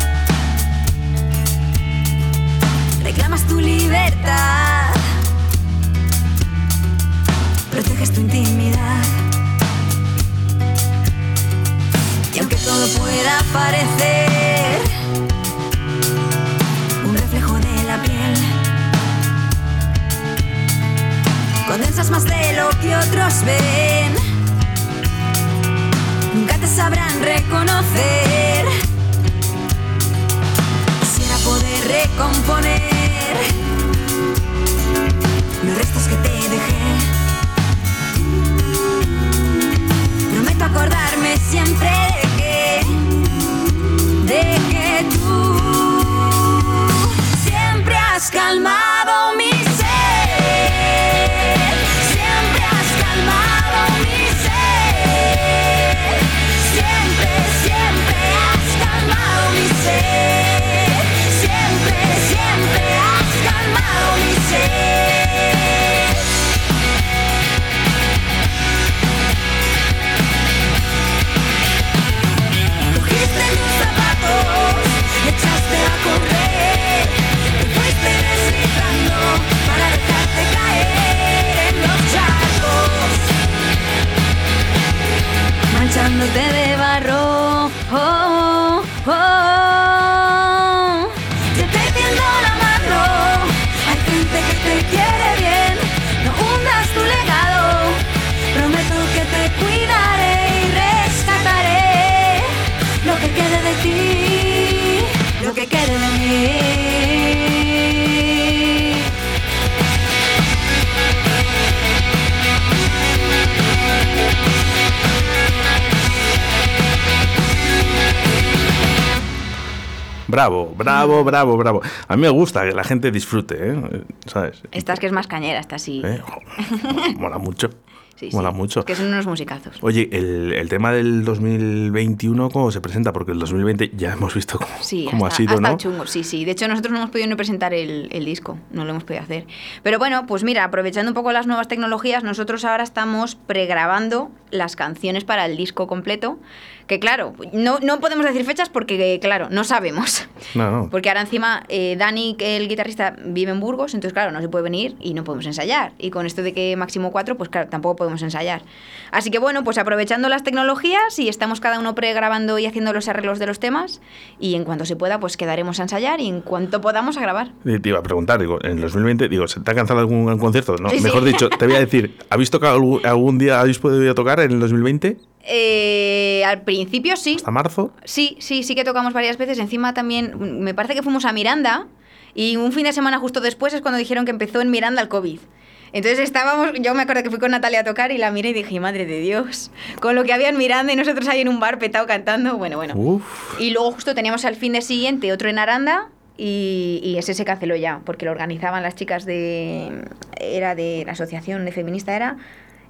proteges tu intimidad. Y aunque todo pueda parecer un reflejo de la piel, condensas más de lo que otros ven. Nunca te sabrán reconocer. Quisiera poder recomponer los restos que te dejé. Prometo acordarme siempre manchándote de Bravo, bravo, bravo, bravo. A mí me gusta que la gente disfrute, ¿eh? ¿sabes? Esta es que es más cañera, esta sí. ¿Eh? Mola mucho. Sí, sí. Mola mucho. Es que son unos musicazos. Oye, el, el tema del 2021, ¿cómo se presenta? Porque el 2020 ya hemos visto cómo, Sí, cómo ha hasta- sido, hasta ¿no? chungo. Sí, sí. De hecho, nosotros no hemos podido ni presentar el, el disco. No lo hemos podido hacer. Pero bueno, pues mira, aprovechando un poco las nuevas tecnologías, nosotros ahora estamos pregrabando las canciones para el disco completo, Que claro, no, no podemos decir fechas porque, claro, no sabemos. No, no. Porque ahora encima eh, Dani, el guitarrista, vive en Burgos, entonces claro, no se puede venir y no podemos ensayar. Y con esto de que máximo cuatro, pues claro, tampoco podemos ensayar. Así que bueno, pues aprovechando las tecnologías y estamos cada uno pregrabando y haciendo los arreglos de los temas y en cuanto se pueda, pues quedaremos a ensayar y en cuanto podamos a grabar. Y Te iba a preguntar, digo, en el 2020, digo, ¿se te ha cancelado algún concierto? No, Sí, sí. mejor dicho, te voy a decir, ¿habéis tocado algún, algún día, habéis podido tocar en el 2020? Eh, al principio sí. ¿Hasta marzo? Sí, sí, sí que tocamos varias veces. Encima también, mm, me parece que fuimos a Miranda y un fin de semana justo después es cuando dijeron que empezó en Miranda el COVID. Entonces estábamos, yo me acuerdo que fui con Natalia a tocar y la miré y dije, madre de Dios, con lo que había en Miranda y nosotros ahí en un bar petado cantando, bueno, bueno. Uf. Y luego justo teníamos al fin de siguiente otro en Aranda y, y ese se canceló ya, porque lo organizaban las chicas de, era de la asociación de feminista era,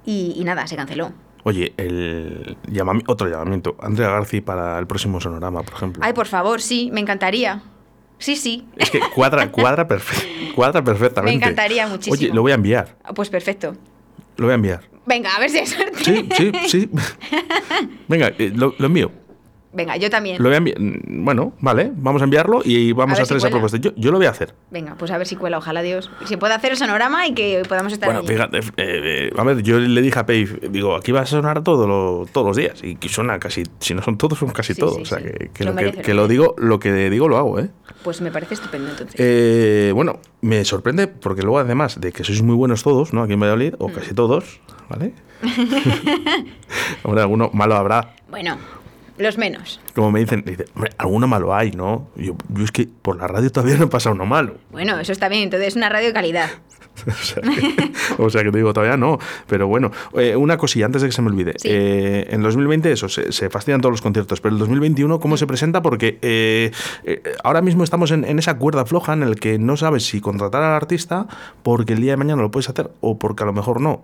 y, y nada, se canceló. Oye, el llamami- otro llamamiento. Andrea Garci para el próximo sonorama, por ejemplo. Ay, por favor, sí, me encantaría. Sí, sí. Es que cuadra, cuadra, perfe- cuadra perfectamente. Me encantaría muchísimo. Oye, lo voy a enviar. Pues perfecto. Lo voy a enviar. Venga, a ver si hay suerte. Sí, sí, sí. Venga, eh, lo, lo envío. Venga, yo también. Lo voy a enviar. Vbueno, vale, vamos a enviarlo y vamos A a, ver si hacer esa propuesta. Yo, yo lo voy a hacer. Venga, pues a ver si cuela, ojalá Dios. Si puede hacer el sonorama y que podamos estar Bueno, allí. fíjate, eh, eh, a ver, yo le dije a Pei, digo, aquí va a sonar todo lo- todos los días. Y suena casi, si no son todos, son casi Sí, todos. sí, o sea, sí. que, que Lo lo, que, merece, que lo lo digo, lo que digo lo hago, ¿eh? Pues me parece estupendo entonces. Eh, bueno, me sorprende porque luego además de que sois muy buenos todos, ¿no? Aquí en Valladolid, Mm. o casi todos, ¿vale? Hombre, alguno malo habrá. Bueno, los menos. Como me dicen, dice, hombre, alguno malo hay, ¿no? Yo, yo es que por la radio todavía no pasa uno malo. Bueno, eso está bien, entonces es una radio de calidad. o, sea que, o sea que te digo, todavía no. Pero bueno, eh, una cosilla antes de que se me olvide. Sí. Eh, en 2020 eso, se, se fastidian todos los conciertos, pero el 2021 Mm. ¿cómo se presenta? Porque eh, eh, ahora mismo estamos en, en esa cuerda floja en el que no sabes si contratar al artista porque el día de mañana lo puedes hacer o porque a lo mejor no.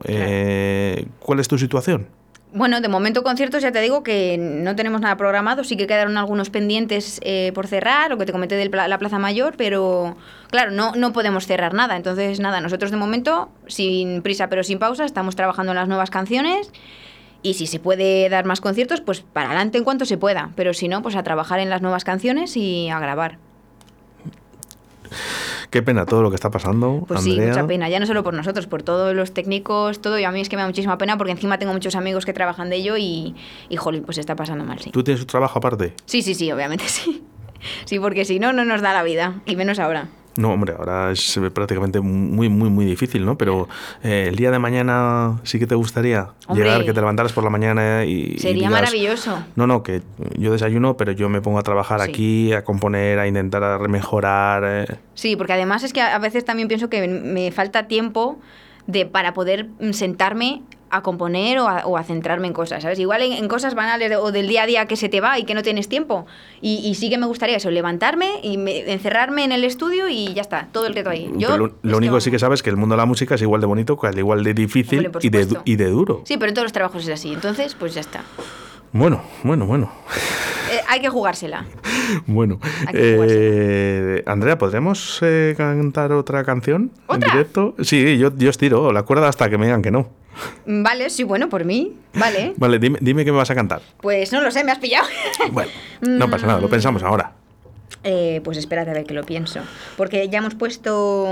¿Cuál es tu situación? Bueno, de momento conciertos ya te digo que no tenemos nada programado, sí que quedaron algunos pendientes eh, por cerrar, lo que te comenté de la Plaza Mayor, pero claro, no, no podemos cerrar nada. Entonces, nada, nosotros de momento, sin prisa pero sin pausa, estamos trabajando en las nuevas canciones y si se puede dar más conciertos, pues para adelante en cuanto se pueda, pero si no, pues a trabajar en las nuevas canciones y a grabar. Qué pena todo lo que está pasando. Pues sí, mucha pena, ya no solo por nosotros, por todos los técnicos, todo, y a mí es que me da muchísima pena porque encima tengo muchos amigos que trabajan de ello y, y jolín, pues está pasando mal, sí. ¿Tú tienes tu trabajo aparte? Sí, sí, sí, obviamente sí. Sí, porque si no, no nos da la vida, y menos ahora. No, hombre, ahora es prácticamente muy, muy, muy difícil, ¿no? Pero eh, el día de mañana sí que te gustaría Hombre. llegar, que te levantaras por la mañana y. y Sería digas, maravilloso. No, no, que yo desayuno, pero yo me pongo a trabajar Sí. aquí, a componer, a intentar a mejorar. eh. Sí, porque además es que a a veces también pienso que me falta tiempo de, para poder mm, sentarme a componer o a, o a centrarme en cosas, ¿sabes? Igual en, en cosas banales o del día a día que se te va y que no tienes tiempo. Y, y sí que me gustaría eso, levantarme y me- encerrarme en el estudio y ya está, todo el rato ahí. Yo, lo, único que sí que sabes es que el mundo de la música es igual de bonito, que al igual de difícil por y, de, y de duro. Sí, pero en todos los trabajos es así, entonces pues ya está. Bueno, bueno, bueno. Hay que jugársela. Bueno, Hay que jugársela. eh, Andrea, ¿podremos eh, cantar otra canción ¿Otra? en directo? Sí, yo, yo os tiro la cuerda hasta que me digan que no. Mm, Vale, sí, bueno, por mí, vale. Vale, dime, dime qué me vas a cantar. Pues no lo sé, me has pillado. Bueno, no pasa nada, lo pensamos ahora. Eh, pues espérate a ver que lo pienso. Porque ya hemos puesto.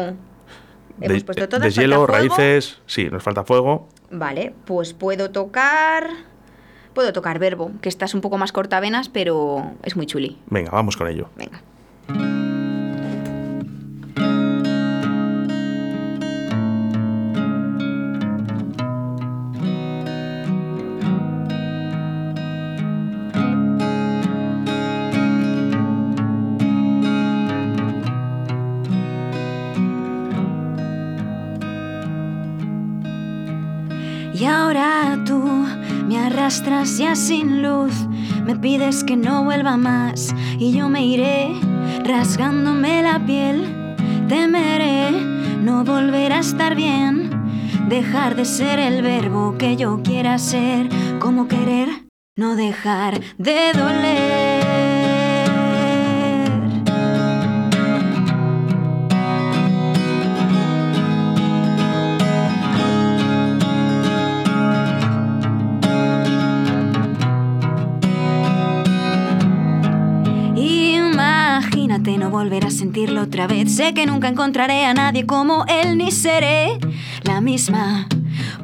Hemos De- puesto todas. falta fuego. raíces, sí, nos falta fuego. Vale, pues puedo tocar. Puedo tocar verbo, que esta es un poco más cortavenas, pero es muy chuli. Venga, vamos con ello. Venga. Ya sin luz, me pides que no vuelva más y yo me iré rasgándome la piel. Temeré no volver a estar bien, dejar de ser el verbo que yo quiera ser, como querer no dejar de doler. Volver a sentirlo otra vez. Sé que nunca encontraré a nadie como él, ni seré la misma.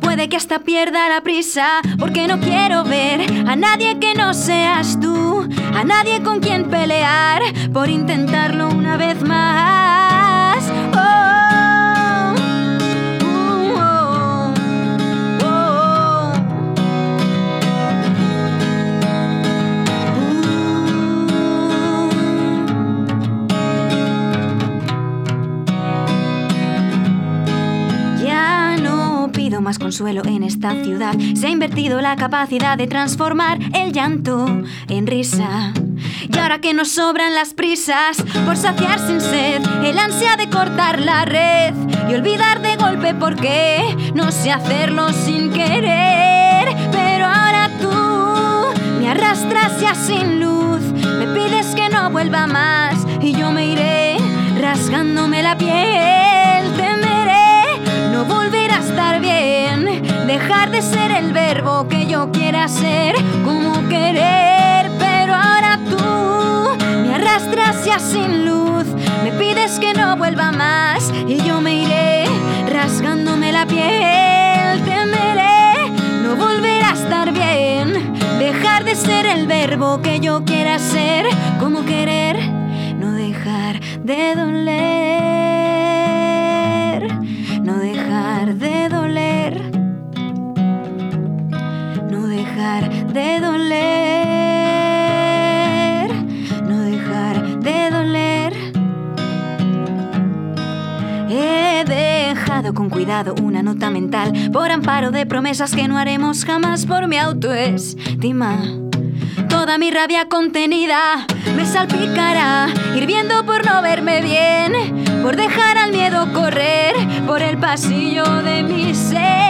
Puede que hasta pierda la prisa, porque no quiero ver a nadie que no seas tú, a nadie con quien pelear por intentarlo una vez más. Más consuelo en esta ciudad. Se ha invertido la capacidad de transformar el llanto en risa. Y ahora que nos sobran las prisas por saciar sin sed, el ansia de cortar la red y olvidar de golpe por qué no sé hacerlo sin querer. Pero ahora tú me arrastras ya sin luz, me pides que no vuelva más y yo me iré rasgándome la piel. Temeré no volver dejar de ser el verbo que yo quiera ser, como querer. Pero ahora tú me arrastras ya sin luz, me pides que no vuelva más y yo me iré rasgándome la piel. Temeré no volver a estar bien, dejar de ser el verbo que yo quiera ser, como querer, no dejar de doler, de doler, no dejar de doler. He dejado con cuidado una nota mental por amparo de promesas que no haremos jamás por mi autoestima. Toda mi rabia contenida me salpicará, hirviendo por no verme bien, por dejar al miedo correr por el pasillo de mi ser.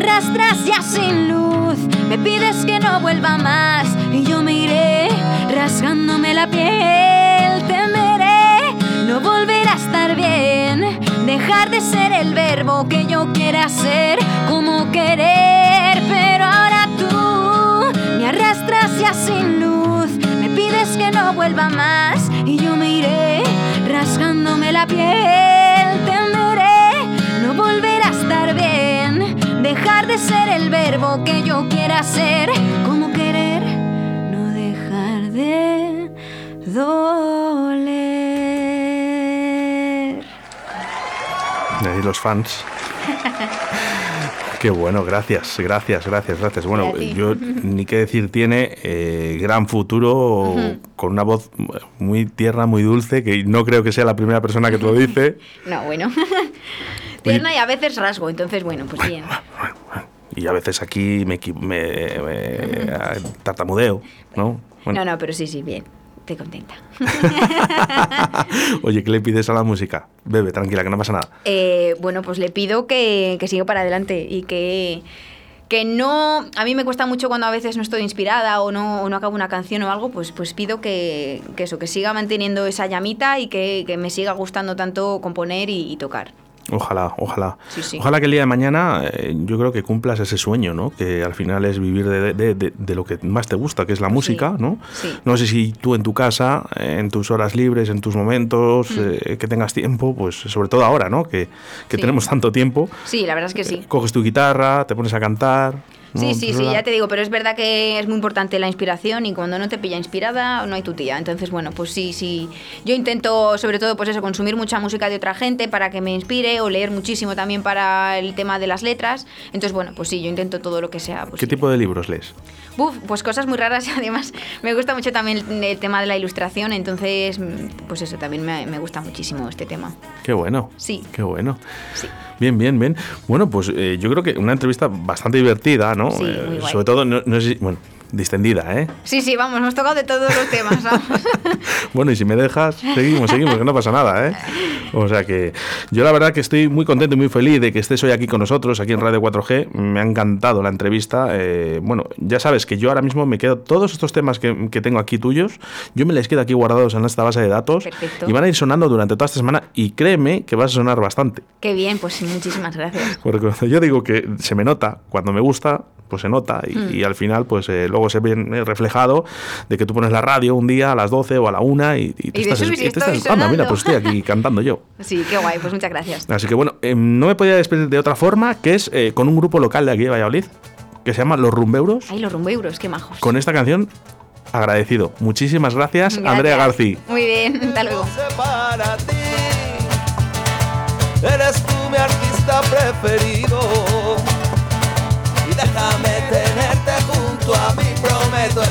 Arrastras ya sin luz, me pides que no vuelva más y yo me iré rasgándome la piel. Temeré no volver a estar bien, dejar de ser el verbo que yo quiera ser, como querer. Pero ahora tú me arrastras ya sin luz, me pides que no vuelva más y yo me iré rasgándome la piel. Dejar de ser el verbo que yo quiera ser, como querer, no dejar de doler. De ahí los fans. Qué bueno, gracias, gracias, gracias, gracias. Bueno, yo ni qué decir tiene, eh, gran futuro, con una voz muy tierna, muy dulce, que no creo que sea la primera persona que te lo dice. No, bueno. Tierna y a veces rasgo, entonces bueno, pues bien. Y a veces aquí me, me- me- tartamudeo, ¿no? Bueno. No, no, pero sí, sí, bien. Estoy contenta. Oye, ¿qué le pides a la música? Bebe, tranquila, que no pasa nada. Eh, bueno, pues le pido que, que siga para adelante y que, que no... A mí me cuesta mucho cuando a veces no estoy inspirada o no, o no acabo una canción o algo, pues, pues pido que, que eso, que siga manteniendo esa llamita y que, que me siga gustando tanto componer y, y tocar. Ojalá, ojalá. Sí, sí. Ojalá que el día de mañana eh, yo creo que cumplas ese sueño, ¿no? Que al final es vivir de, de- de- de lo que más te gusta, que es la música, ¿no? sí. No sé si tú en tu casa, eh, en tus horas libres, en tus momentos, Mm. eh, que tengas tiempo, pues sobre todo ahora, ¿no? Que, tenemos tanto tiempo. Sí, la verdad es que sí. Coges tu guitarra, te pones a cantar. ¿No? Sí, sí, sí, ¿verdad? ya te digo, pero es verdad que es muy importante la inspiración y cuando no te pilla inspirada no hay tu tía. Entonces, bueno, pues sí, sí. Yo intento, sobre todo, pues eso, consumir mucha música de otra gente para que me inspire o leer muchísimo también para el tema de las letras. Entonces, bueno, pues sí, yo intento todo lo que sea ¿Qué tipo de libros lees? Pues cosas muy raras y además me gusta mucho también el, tema de la ilustración, entonces, pues eso, también me, me gusta muchísimo este tema. Qué bueno. Sí. Qué bueno. Sí. Bien, bien, bien. Bueno, pues eh, yo creo que una entrevista bastante divertida, ¿no? Sí, Eh, muy guay. sobre todo, no, no sé si- bueno, distendida, ¿eh? Sí, sí, vamos, hemos tocado de todos los temas, vamos. Bueno, y si me dejas, seguimos, seguimos, que no pasa nada, ¿eh? O sea que yo la verdad que estoy muy contento y muy feliz de que estés hoy aquí con nosotros, aquí en Radio 4G. Me ha encantado la entrevista. Eh, bueno, ya sabes que yo ahora mismo me quedo, todos estos temas que, que tengo aquí tuyos, yo me les quedo aquí guardados en esta base de datos Perfecto. y van a ir sonando durante toda esta semana y créeme que vas a sonar bastante. Qué bien, pues muchísimas gracias. Porque yo digo que se me nota, cuando me gusta, pues se nota y, Hmm. y al final, pues eh, luego luego se ve reflejado de que tú pones la radio un día a las 12 o a la 1 y, y te Y estás, dices, "Uy, y te estoy estás- anda, mira, sonando". pues estoy aquí cantando yo. Sí, qué guay, pues muchas gracias. Así que bueno, eh, no me podía despedir de otra forma que es eh, con un grupo local de aquí de Valladolid que se llama Los Rumbeuros. Ay, los rumbeuros, qué majos. Con esta canción, agradecido. Muchísimas gracias, Gracias. Andrea García. Muy bien, hasta luego. Eres tú mi artista preferido.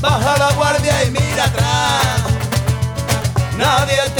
Baja la guardia y mira atrás. Nadie te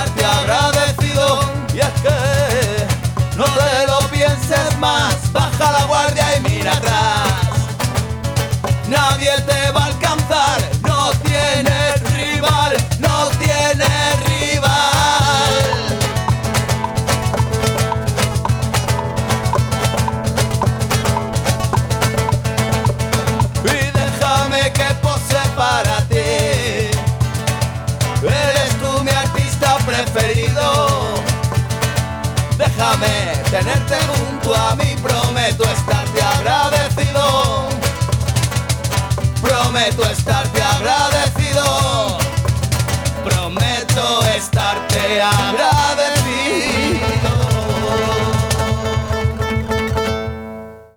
Nadie te va a alcanzar. No tienes rival. No tienes rival. y déjame que pose para ti. Eres tú mi artista preferido. Déjame tenerte junto a mí, prometo estarte Prometo estarte agradecido. Prometo estarte agradecido.